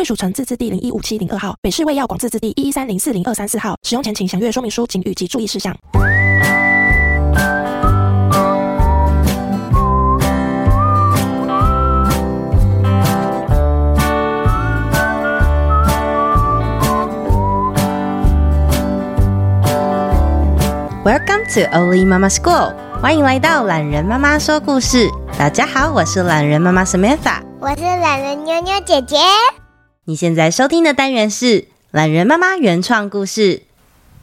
卫署城自治地零一五七零二号，北市卫药广自治地一一三零四零二三四号。使用前请详阅说明书、警语及注意事项。Welcome to Oli Mama School，欢迎来到懒人妈妈说故事。大家好，我是懒人妈妈 Samantha，我是懒人妞妞姐姐。你现在收听的单元是懒人妈妈原创故事《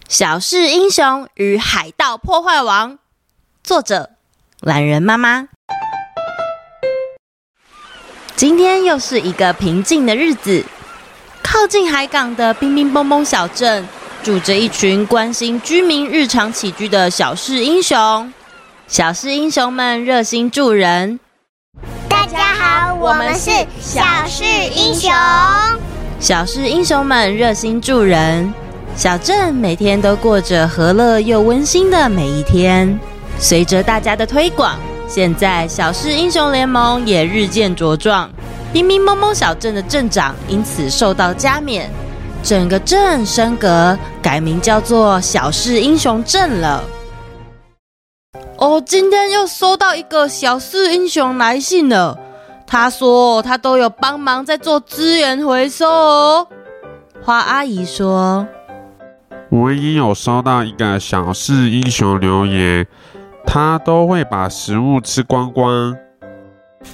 小事英雄与海盗破坏王》，作者懒人妈妈。今天又是一个平静的日子，靠近海港的冰冰蹦蹦小镇。住着一群关心居民日常起居的小事英雄，小事英雄们热心助人。大家好，我们是小事英雄。小事英雄们热心助人，小镇每天都过着和乐又温馨的每一天。随着大家的推广，现在小事英雄联盟也日渐茁壮。冰冰蒙蒙小镇的镇长因此受到加冕。整个镇升格，改名叫做小事英雄镇了。哦，今天又收到一个小事英雄来信了。他说他都有帮忙在做资源回收哦。花阿姨说，我也有收到一个小事英雄留言，他都会把食物吃光光。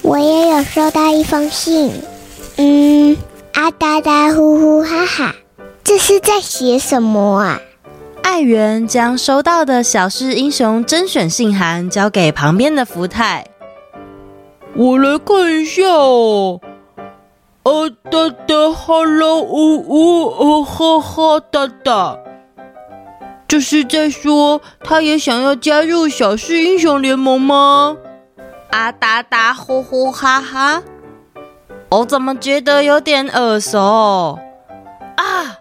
我也有收到一封信，嗯，啊哒哒呼呼哈哈。这是在写什么啊？爱媛将收到的小事英雄甄选信函交给旁边的福太。我来看一下哦。啊哒哒哈喽呜呜哦哈哈哒哒，这是在说他也想要加入小事英雄联盟吗？啊哒哒呼呼哈哈，我怎么觉得有点耳熟啊？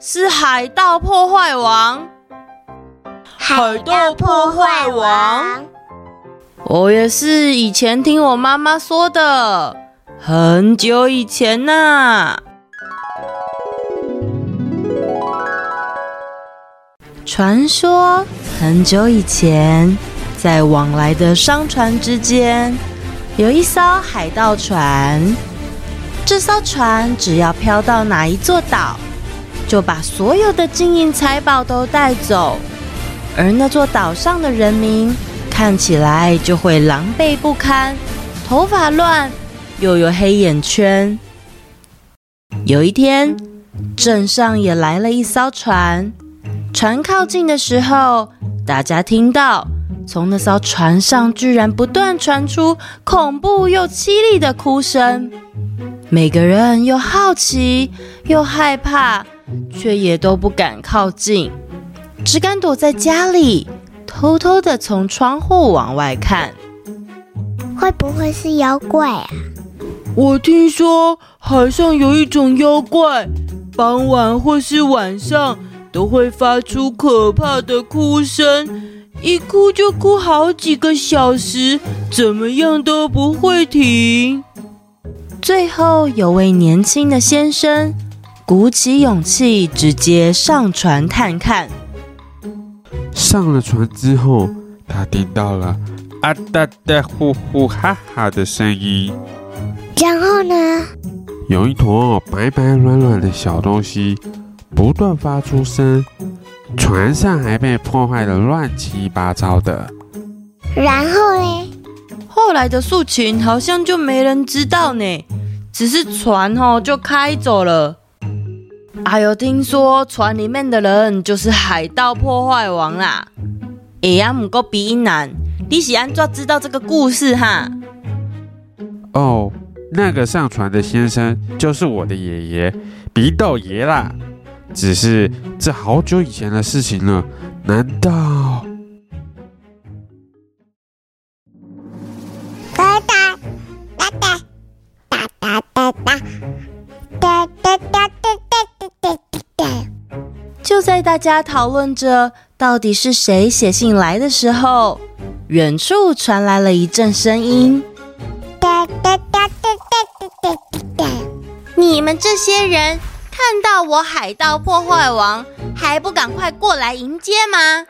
是海盗破坏王，海盗破坏王，我也是以前听我妈妈说的，很久以前呐、传说很久以前，在往来的商船之间，有一艘海盗船。这艘船只要飘到哪一座岛，就把所有的金银财宝都带走，而那座岛上的人民看起来就会狼狈不堪，头发乱，又有黑眼圈。有一天，镇上也来了一艘船，船靠近的时候，大家听到从那艘船上居然不断传出恐怖又凄厉的哭声，每个人又好奇又害怕。却也都不敢靠近，只敢躲在家里，偷偷的从窗户往外看。会不会是妖怪啊？我听说海上有一种妖怪，傍晚或是晚上都会发出可怕的哭声，一哭就哭好几个小时，怎么样都不会停。最后有位年轻的先生。鼓起勇气，直接上船探看。上了船之后，他听到了“啊哒哒呼呼哈哈”的声音。然后呢？有一坨白白软软的小东西不断发出声，船上还被破坏的乱七八糟的。然后呢？后来的事情好像就没人知道呢，只是船哦就开走了。哎呦听说船里面的人就是海盗破坏王啦！哎呀，唔够鼻音男，你是安怎知道这个故事哈？哦，那个上船的先生就是我的爷爷鼻窦爷啦。只是这好久以前的事情了，难道？大家讨论着到底是谁写信来的时候，远处传来了一阵声音：“哒哒哒哒哒哒哒哒。你们这些人看到我海盗破坏王，还不赶快过来迎接吗？”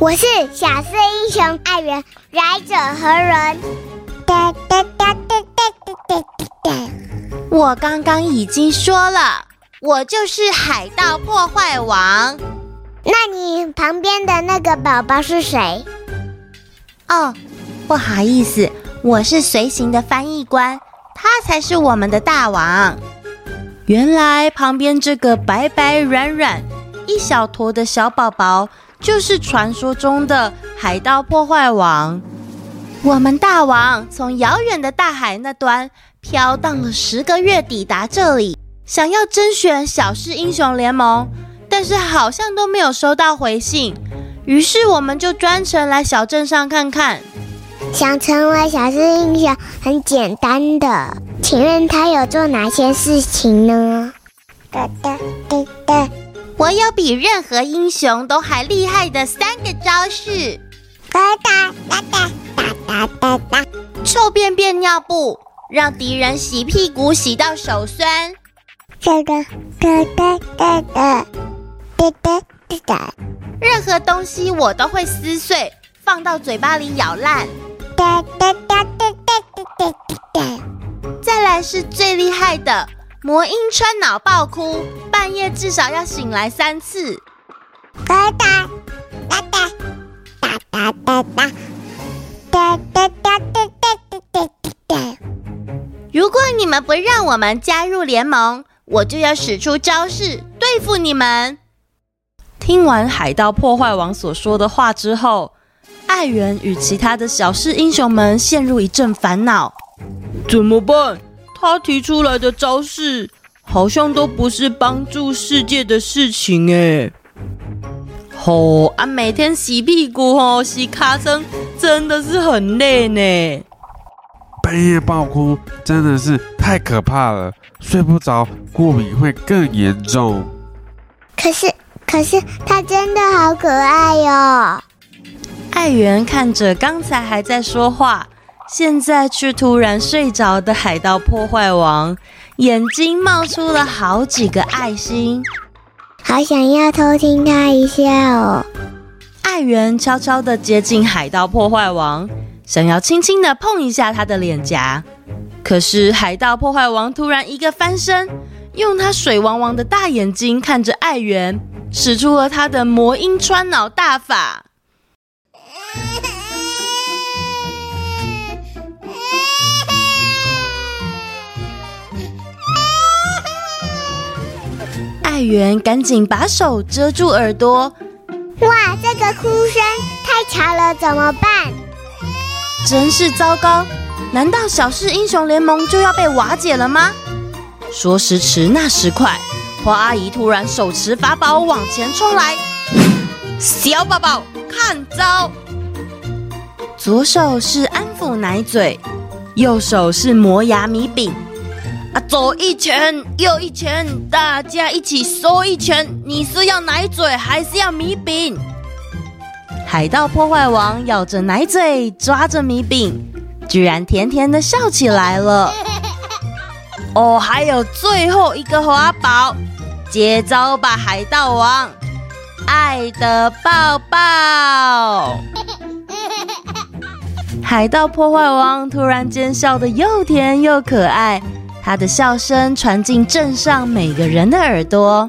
我是小四英雄艾元，来者何人？哒哒哒哒哒哒哒哒。我刚刚已经说了。我就是海盗破坏王。那你旁边的那个宝宝是谁？哦，不好意思，我是随行的翻译官，他才是我们的大王。原来旁边这个白白软软、一小坨的小宝宝，就是传说中的海盗破坏王。我们大王从遥远的大海那端飘荡了十个月，抵达这里。想要甄选小狮英雄联盟，但是好像都没有收到回信，于是我们就专程来小镇上看看。想成为小狮英雄很简单的，请问他有做哪些事情呢？哒哒哒哒，我有比任何英雄都还厉害的三个招式。哒哒哒哒哒哒哒，臭便便尿布，让敌人洗屁股洗到手酸。这个哒哒哒哒哒哒哒哒，任何东西我都会撕碎，放到嘴巴里咬烂。哒哒哒哒哒哒哒哒。再来是最厉害的魔音穿脑爆哭，半夜至少要醒来三次。哒哒哒哒哒哒哒哒哒哒哒哒哒哒。如果你们不让我们加入联盟，我就要使出招式对付你们。听完海盗破坏王所说的话之后，艾元与其他的小事英雄们陷入一阵烦恼。怎么办？他提出来的招式好像都不是帮助世界的事情哎。吼、哦、啊！每天洗屁股、哦、洗卡身，真的是很累呢。半夜爆哭真的是太可怕了，睡不着，过敏会更严重。可是，可是他真的好可爱哟、哦！艾元看着刚才还在说话，现在却突然睡着的海盗破坏王，眼睛冒出了好几个爱心，好想要偷听他一下哦。艾元悄悄地接近海盗破坏王。想要轻轻的碰一下他的脸颊，可是海盗破坏王突然一个翻身，用他水汪汪的大眼睛看着艾元，使出了他的魔音穿脑大法。艾元赶紧把手遮住耳朵。哇，这个哭声太吵了，怎么办？真是糟糕！难道小市英雄联盟就要被瓦解了吗？说时迟，那时快，花阿姨突然手持法宝往前冲来。小宝宝看招！左手是安抚奶嘴，右手是磨牙米饼。啊，左一拳，右一拳，大家一起收一拳。你是要奶嘴还是要米饼？海盗破坏王咬着奶嘴，抓着米饼，居然甜甜的笑起来了。哦，还有最后一个法宝，接招吧，海盗王！爱的抱抱。海盗破坏王突然间笑得又甜又可爱，他的笑声传进镇上每个人的耳朵。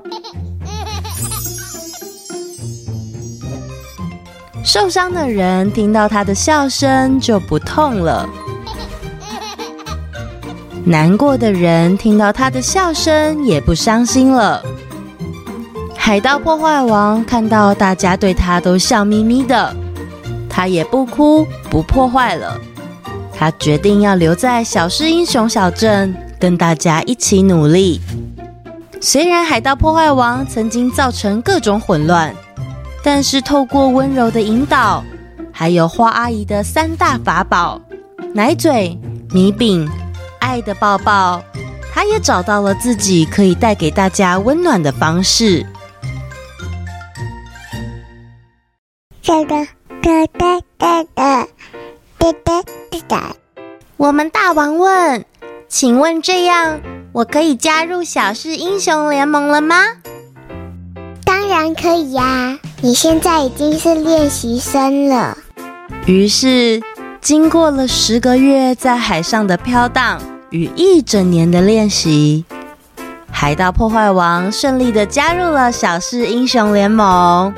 受伤的人听到他的笑声就不痛了，难过的人听到他的笑声也不伤心了。海盗破坏王看到大家对他都笑眯眯的，他也不哭不破坏了，他决定要留在小狮英雄小镇，跟大家一起努力。虽然海盗破坏王曾经造成各种混乱，但是，透过温柔的引导，还有花阿姨的三大法宝——奶嘴、米饼、爱的抱抱，她也找到了自己可以带给大家温暖的方式。哒哒哒哒哒哒哒哒哒。我们大王问：“请问这样，我可以加入小事英雄联盟了吗？”当然可以呀。你现在已经是练习生了。于是，经过了十个月在海上的飘荡与一整年的练习，海盗破坏王顺利的加入了小狮英雄联盟。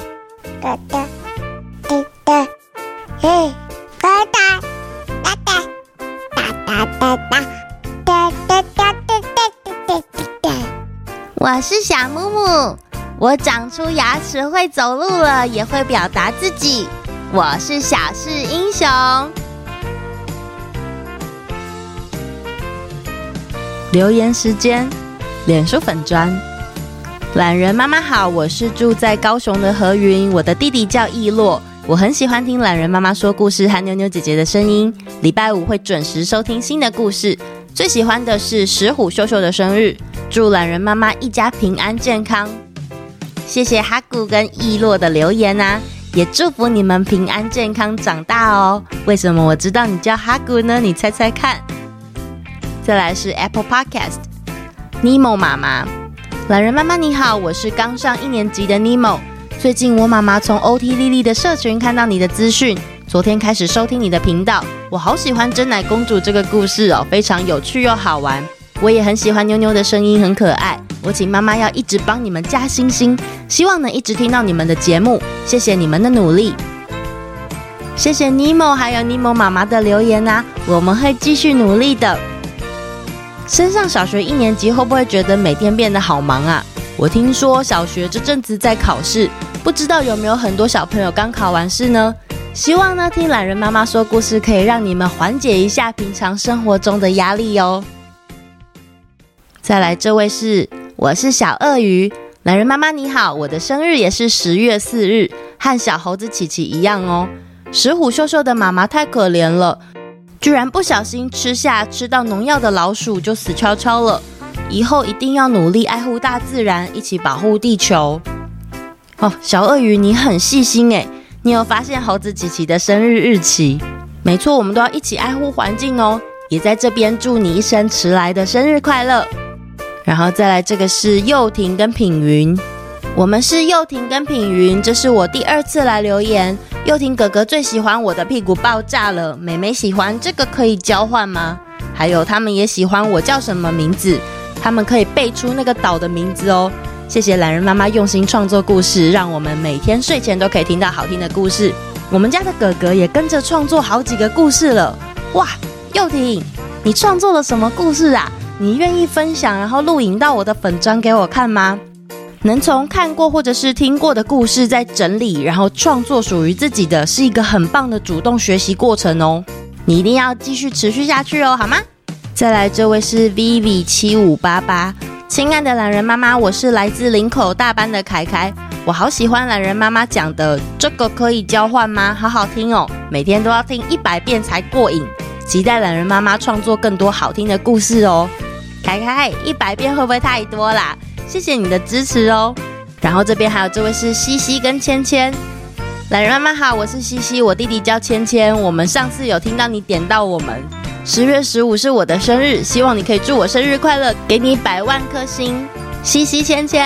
哒哒。哒，嘿，哒哒，哒哒，哒哒哒哒，哒哒哒哒哒哒哒。我是小木木，我长出牙齿会走路了，也会表达自己。我是小事英雄。留言时间，脸书粉砖，懒人妈妈好，我是住在高雄的何云，我的弟弟叫易洛。我很喜欢听懒人妈妈说故事和妞妞姐姐的声音。礼拜五会准时收听新的故事。最喜欢的是石虎秀秀的生日，祝懒人妈妈一家平安健康。谢谢哈古跟易洛的留言啊，也祝福你们平安健康长大哦。为什么我知道你叫哈古呢？你猜猜看。再来是 Apple Podcast，Nemo 妈妈，懒人妈妈你好，我是刚上一年级的 Nemo。最近我妈妈从 OT 丽丽的社群看到你的资讯，昨天开始收听你的频道，我好喜欢珍奶公主这个故事哦，非常有趣又好玩。我也很喜欢妞妞的声音，很可爱。我请妈妈要一直帮你们加星星，希望能一直听到你们的节目。谢谢你们的努力，谢谢尼莫还有尼莫妈妈的留言啊，我们会继续努力的。升上小学一年级会不会觉得每天变得好忙啊？我听说小学这阵子在考试。不知道有没有很多小朋友刚考完试呢？希望呢，听懒人妈妈说故事可以让你们缓解一下平常生活中的压力哦。再来，这位是，我是小鳄鱼，榄仁妈妈你好，我的生日也是十月四日，和小猴子琪琪一样哦。石虎秀秀的妈妈太可怜了，居然不小心吃下吃到农药的老鼠就死翘翘了。以后一定要努力爱护大自然，一起保护地球。哦，小鳄鱼，你很细心诶，你有发现猴子琪琪的生日日期？没错，我们都要一起爱护环境哦。也在这边祝你一生迟来的生日快乐。然后再来，这个是幼婷跟品云，我们是幼婷跟品云，这是我第二次来留言。幼婷哥哥最喜欢我的屁股爆炸了，妹妹喜欢这个可以交换吗？还有他们也喜欢我叫什么名字，他们可以背出那个岛的名字哦。谢谢懒人妈妈用心创作故事，让我们每天睡前都可以听到好听的故事。我们家的哥哥也跟着创作好几个故事了。哇，幼婷，你创作了什么故事啊？你愿意分享，然后录影到我的粉专给我看吗？能从看过或者是听过的故事再整理，然后创作属于自己的，是一个很棒的主动学习过程哦。你一定要继续持续下去哦，好吗？再来，这位是 Vivi 七五八八。亲爱的懒人妈妈，我是来自林口大班的凯凯，我好喜欢懒人妈妈讲的这个可以交换吗？好好听哦，每天都要听一百遍才过瘾。期待懒人妈妈创作更多好听的故事哦。凯凯，一百遍会不会太多啦？谢谢你的支持哦。然后这边还有这位是西西跟芊芊，懒人妈妈好，我是西西，我弟弟叫芊芊。我们上次有听到你点到我们。十月十五是我的生日，希望你可以祝我生日快乐，给你百万颗星。西西、芊芊，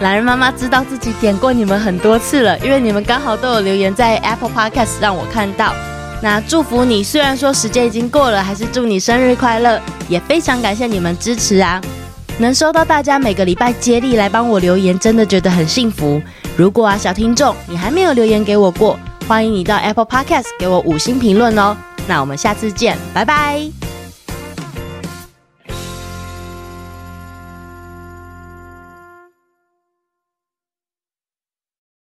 懒人妈妈知道自己点过你们很多次了，因为你们刚好都有留言在 Apple Podcast 让我看到。那祝福你，虽然说时间已经过了，还是祝你生日快乐，也非常感谢你们支持啊！能收到大家每个礼拜接力来帮我留言，真的觉得很幸福。如果啊，小听众你还没有留言给我过，欢迎你到 Apple Podcast 给我五星评论哦。那我们下次见，拜拜。